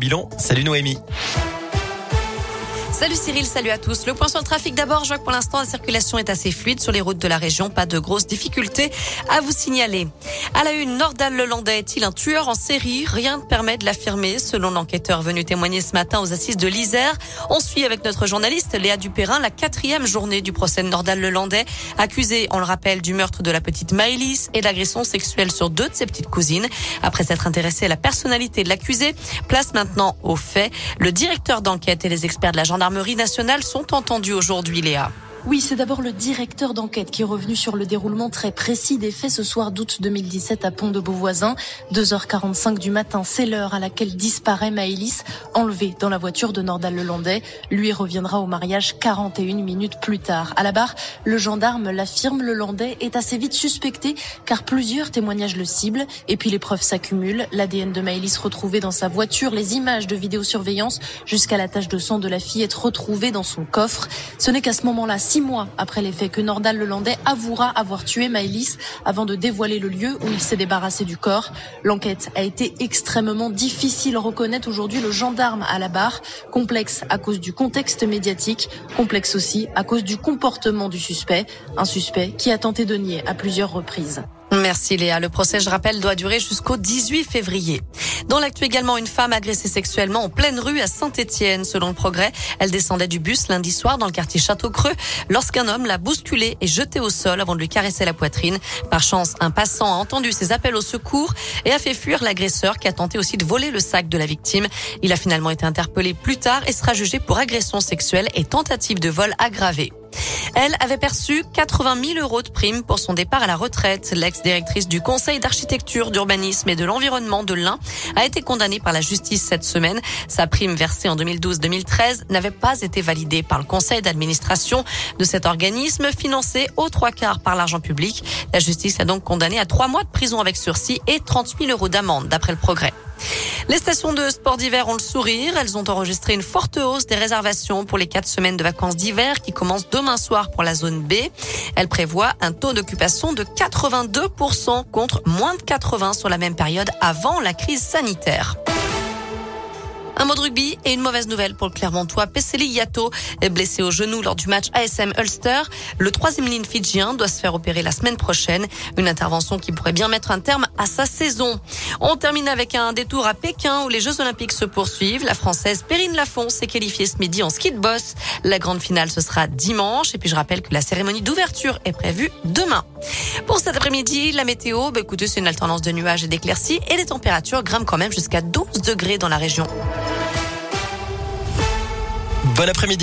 Bilan, salut Noémie. Salut Cyril, salut à tous. Le point sur le trafic d'abord, je vois que pour l'instant la circulation est assez fluide sur les routes de la région, pas de grosses difficultés à vous signaler. À la une, Nordal Lelandais est-il un tueur en série? Rien ne permet de l'affirmer, selon l'enquêteur venu témoigner ce matin aux assises de l'Isère. On suit avec notre journaliste Léa Dupérin la quatrième journée du procès de Nordal Lelandais, accusé, on le rappelle, du meurtre de la petite Maëlys et d'agression sexuelle sur deux de ses petites cousines. Après s'être intéressé à la personnalité de l'accusé, place maintenant aux faits. Le directeur d'enquête et les experts de la gendarmerie gendarmerie nationale sont entendus aujourd'hui, Léa. Oui, c'est d'abord le directeur d'enquête qui est revenu sur le déroulement très précis des faits ce soir d'août 2017 à Pont de Beauvoisin. 2h45 du matin, c'est l'heure à laquelle disparaît Maëlys, enlevée dans la voiture de Nordal Lelandais. Lui reviendra au mariage 41 minutes plus tard. À la barre, le gendarme l'affirme, le Landais est assez vite suspecté car plusieurs témoignages le ciblent et puis les preuves s'accumulent. L'ADN de Maëlys retrouvé dans sa voiture, les images de vidéosurveillance jusqu'à la tache de sang de la fillette retrouvée dans son coffre. Ce n'est qu'à ce moment-là, six mois après les faits que Nordal Lelandais avouera avoir tué Maëlys avant de dévoiler le lieu où il s'est débarrassé du corps. L'enquête a été extrêmement difficile, reconnaître aujourd'hui le gendarme à la barre. Complexe à cause du contexte médiatique, complexe aussi à cause du comportement du suspect. Un suspect qui a tenté de nier à plusieurs reprises. Merci Léa. Le procès, je rappelle, doit durer jusqu'au 18 février. Dans l'actu également, une femme agressée sexuellement en pleine rue à Saint-Étienne. Selon le progrès, elle descendait du bus lundi soir dans le quartier Château-Creux lorsqu'un homme l'a bousculée et jetée au sol avant de lui caresser la poitrine. Par chance, un passant a entendu ses appels au secours et a fait fuir l'agresseur qui a tenté aussi de voler le sac de la victime. Il a finalement été interpellé plus tard et sera jugé pour agression sexuelle et tentative de vol aggravée. Elle avait perçu 80 000 euros de prime pour son départ à la retraite. L'ex-directrice du Conseil d'architecture, d'urbanisme et de l'environnement de l'Ain a été condamnée par la justice cette semaine. Sa prime versée en 2012-2013 n'avait pas été validée par le conseil d'administration de cet organisme financé aux trois quarts par l'argent public. La justice a donc condamné à trois mois de prison avec sursis et 30 000 euros d'amende d'après le progrès. Les stations de sport d'hiver ont le sourire. Elles ont enregistré une forte hausse des réservations pour les quatre semaines de vacances d'hiver qui commencent demain soir pour la zone B. Elles prévoient un taux d'occupation de 82% contre moins de 80 sur la même période avant la crise sanitaire. Un mot de rugby et une mauvaise nouvelle pour le Clermontois. Pesseli Yato est blessé au genou lors du match ASM Ulster. Le troisième ligne fidjien doit se faire opérer la semaine prochaine. Une intervention qui pourrait bien mettre un terme à sa saison. On termine avec un détour à Pékin où les Jeux Olympiques se poursuivent. La Française Perrine Lafont s'est qualifiée ce midi en ski de boss. La grande finale, ce sera dimanche. Et puis je rappelle que la cérémonie d'ouverture est prévue demain. Pour cet après-midi, la météo, bah écoutez, c'est une alternance de nuages et d'éclaircies et les températures grimpent quand même jusqu'à 12 degrés dans la région. Bon après-midi.